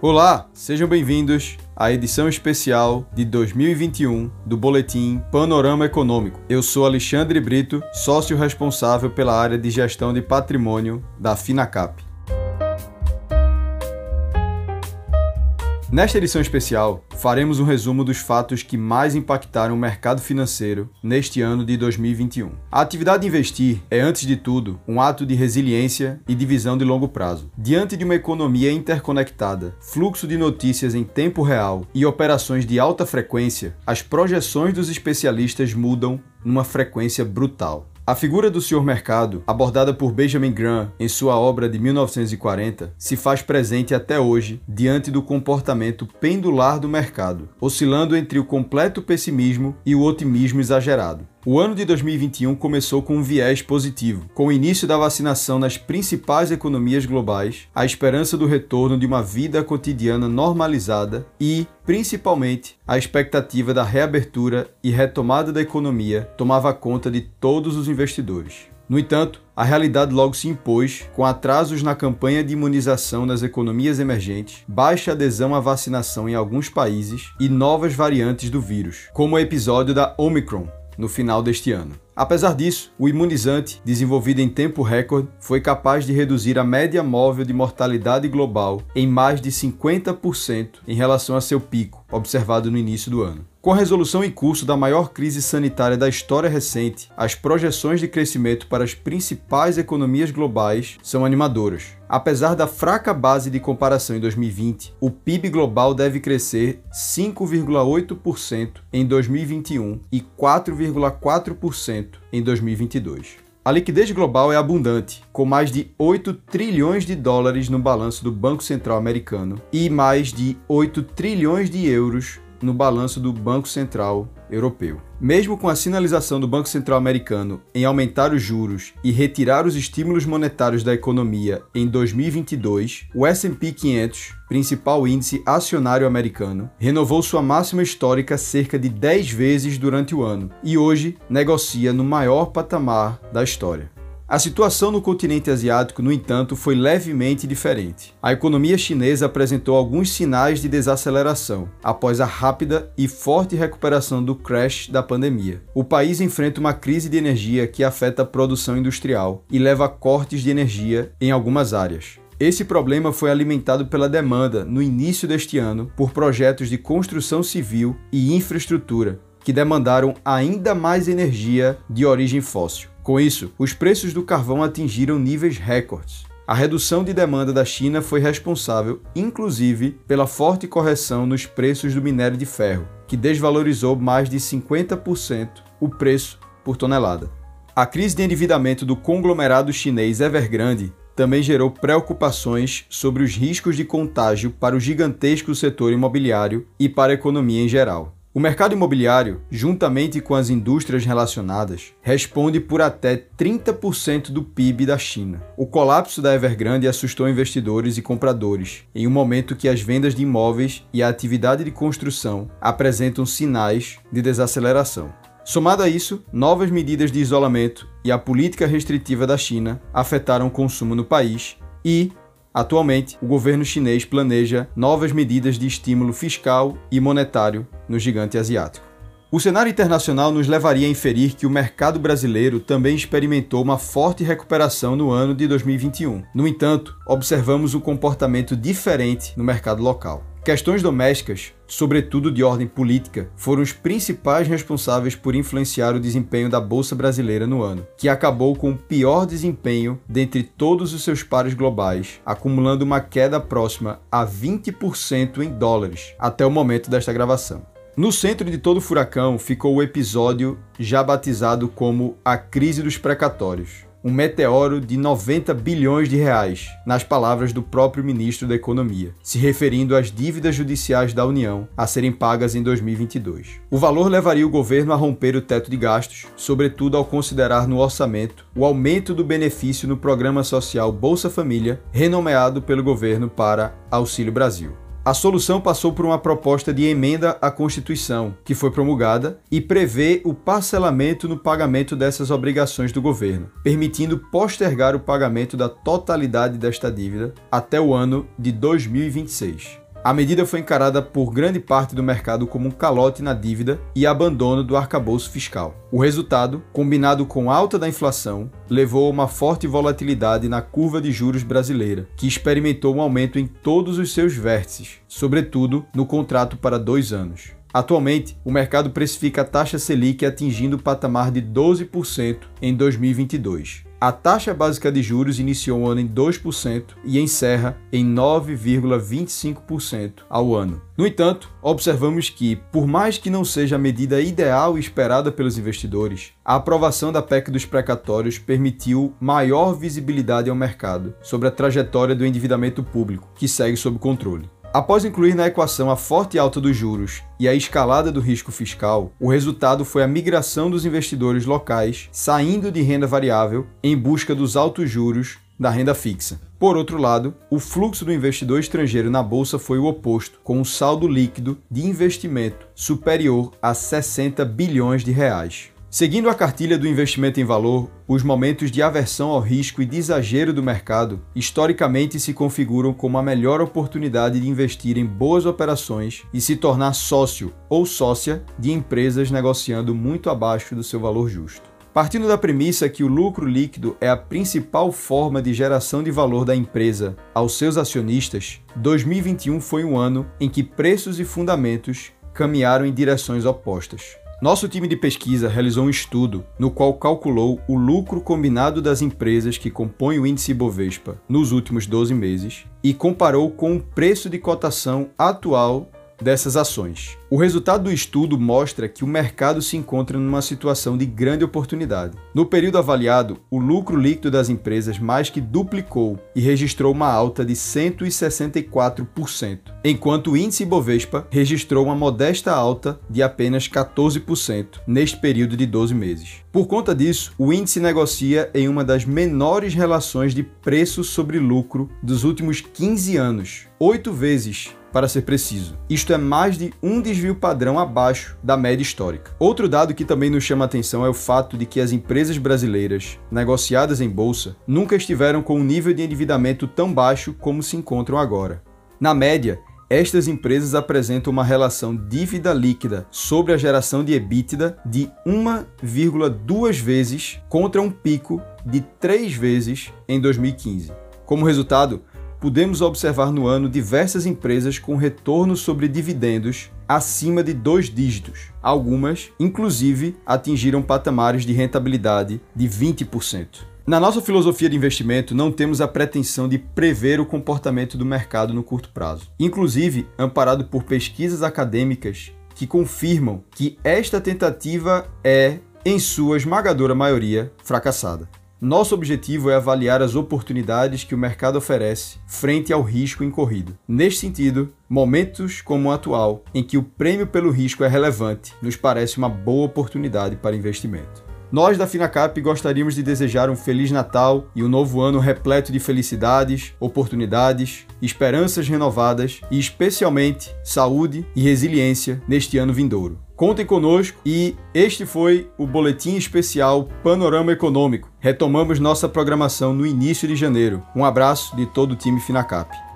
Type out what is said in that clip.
Olá, sejam bem-vindos à edição especial de 2021 do Boletim Panorama Econômico. Eu sou Alexandre Brito, sócio responsável pela área de gestão de patrimônio da Finacap. Nesta edição especial, faremos um resumo dos fatos que mais impactaram o mercado financeiro neste ano de 2021. A atividade de investir é, antes de tudo, um ato de resiliência e de visão de longo prazo. Diante de uma economia interconectada, fluxo de notícias em tempo real e operações de alta frequência, as projeções dos especialistas mudam numa frequência brutal. A figura do Sr. Mercado, abordada por Benjamin Graham em sua obra de 1940, se faz presente até hoje diante do comportamento pendular do mercado, oscilando entre o completo pessimismo e o otimismo exagerado. O ano de 2021 começou com um viés positivo. Com o início da vacinação nas principais economias globais, a esperança do retorno de uma vida cotidiana normalizada e, principalmente, a expectativa da reabertura e retomada da economia tomava conta de todos os investidores. No entanto, a realidade logo se impôs, com atrasos na campanha de imunização nas economias emergentes, baixa adesão à vacinação em alguns países e novas variantes do vírus, como o episódio da Omicron, no final deste ano. Apesar disso, o imunizante, desenvolvido em tempo recorde, foi capaz de reduzir a média móvel de mortalidade global em mais de 50% em relação a seu pico, observado no início do ano. Com a resolução em curso da maior crise sanitária da história recente, as projeções de crescimento para as principais economias globais são animadoras. Apesar da fraca base de comparação em 2020, o PIB global deve crescer 5,8% em 2021 e 4,4% em 2022. A liquidez global é abundante, com mais de 8 trilhões de dólares no balanço do Banco Central americano e mais de 8 trilhões de euros no balanço do Banco Central Europeu. Mesmo com a sinalização do Banco Central Americano em aumentar os juros e retirar os estímulos monetários da economia em 2022, o S&P 500, principal índice acionário americano, renovou sua máxima histórica cerca de 10 vezes durante o ano e hoje negocia no maior patamar da história. A situação no continente asiático, no entanto, foi levemente diferente. A economia chinesa apresentou alguns sinais de desaceleração após a rápida e forte recuperação do crash da pandemia. O país enfrenta uma crise de energia que afeta a produção industrial e leva a cortes de energia em algumas áreas. Esse problema foi alimentado pela demanda no início deste ano por projetos de construção civil e infraestrutura, que demandaram ainda mais energia de origem fóssil. Com isso, os preços do carvão atingiram níveis recordes. A redução de demanda da China foi responsável, inclusive, pela forte correção nos preços do minério de ferro, que desvalorizou mais de 50% o preço por tonelada. A crise de endividamento do conglomerado chinês Evergrande também gerou preocupações sobre os riscos de contágio para o gigantesco setor imobiliário e para a economia em geral. O mercado imobiliário, juntamente com as indústrias relacionadas, responde por até 30% do PIB da China. O colapso da Evergrande assustou investidores e compradores, em um momento que as vendas de imóveis e a atividade de construção apresentam sinais de desaceleração. Somado a isso, novas medidas de isolamento e a política restritiva da China afetaram o consumo no país e, Atualmente, o governo chinês planeja novas medidas de estímulo fiscal e monetário no gigante asiático. O cenário internacional nos levaria a inferir que o mercado brasileiro também experimentou uma forte recuperação no ano de 2021. No entanto, observamos um comportamento diferente no mercado local. Questões domésticas, sobretudo de ordem política, foram os principais responsáveis por influenciar o desempenho da Bolsa Brasileira no ano, que acabou com o pior desempenho dentre todos os seus pares globais, acumulando uma queda próxima a 20% em dólares até o momento desta gravação. No centro de todo o furacão ficou o episódio já batizado como a crise dos precatórios um meteoro de 90 bilhões de reais, nas palavras do próprio ministro da Economia, se referindo às dívidas judiciais da União a serem pagas em 2022. O valor levaria o governo a romper o teto de gastos, sobretudo ao considerar no orçamento o aumento do benefício no programa social Bolsa Família, renomeado pelo governo para Auxílio Brasil. A solução passou por uma proposta de emenda à Constituição, que foi promulgada e prevê o parcelamento no pagamento dessas obrigações do governo, permitindo postergar o pagamento da totalidade desta dívida até o ano de 2026. A medida foi encarada por grande parte do mercado como um calote na dívida e abandono do arcabouço fiscal. O resultado, combinado com alta da inflação, levou a uma forte volatilidade na curva de juros brasileira, que experimentou um aumento em todos os seus vértices, sobretudo no contrato para dois anos. Atualmente, o mercado precifica a taxa Selic atingindo o patamar de 12% em 2022. A taxa básica de juros iniciou o ano em 2% e encerra em 9,25% ao ano. No entanto, observamos que, por mais que não seja a medida ideal esperada pelos investidores, a aprovação da PEC dos precatórios permitiu maior visibilidade ao mercado sobre a trajetória do endividamento público, que segue sob controle. Após incluir na equação a forte alta dos juros e a escalada do risco fiscal, o resultado foi a migração dos investidores locais saindo de renda variável em busca dos altos juros da renda fixa. Por outro lado, o fluxo do investidor estrangeiro na bolsa foi o oposto, com um saldo líquido de investimento superior a 60 bilhões de reais. Seguindo a cartilha do investimento em valor, os momentos de aversão ao risco e de exagero do mercado historicamente se configuram como a melhor oportunidade de investir em boas operações e se tornar sócio ou sócia de empresas negociando muito abaixo do seu valor justo. Partindo da premissa que o lucro líquido é a principal forma de geração de valor da empresa aos seus acionistas, 2021 foi um ano em que preços e fundamentos caminharam em direções opostas. Nosso time de pesquisa realizou um estudo no qual calculou o lucro combinado das empresas que compõem o índice Bovespa nos últimos 12 meses e comparou com o preço de cotação atual dessas ações. O resultado do estudo mostra que o mercado se encontra numa situação de grande oportunidade. No período avaliado, o lucro líquido das empresas mais que duplicou e registrou uma alta de 164%, enquanto o índice Bovespa registrou uma modesta alta de apenas 14% neste período de 12 meses. Por conta disso, o índice negocia em uma das menores relações de preço sobre lucro dos últimos 15 anos, oito vezes para ser preciso. Isto é mais de um desvio padrão abaixo da média histórica. Outro dado que também nos chama a atenção é o fato de que as empresas brasileiras negociadas em bolsa nunca estiveram com um nível de endividamento tão baixo como se encontram agora. Na média, estas empresas apresentam uma relação dívida líquida sobre a geração de EBITDA de 1,2 vezes contra um pico de 3 vezes em 2015. Como resultado, podemos observar no ano diversas empresas com retorno sobre dividendos acima de dois dígitos. Algumas, inclusive, atingiram patamares de rentabilidade de 20%. Na nossa filosofia de investimento, não temos a pretensão de prever o comportamento do mercado no curto prazo. Inclusive, amparado por pesquisas acadêmicas que confirmam que esta tentativa é, em sua esmagadora maioria, fracassada. Nosso objetivo é avaliar as oportunidades que o mercado oferece frente ao risco incorrido. Neste sentido, momentos como o atual, em que o prêmio pelo risco é relevante, nos parece uma boa oportunidade para investimento. Nós da Finacap gostaríamos de desejar um feliz Natal e um novo ano repleto de felicidades, oportunidades, esperanças renovadas e especialmente saúde e resiliência neste ano vindouro. Contem conosco e este foi o boletim especial Panorama Econômico. Retomamos nossa programação no início de janeiro. Um abraço de todo o time Finacap.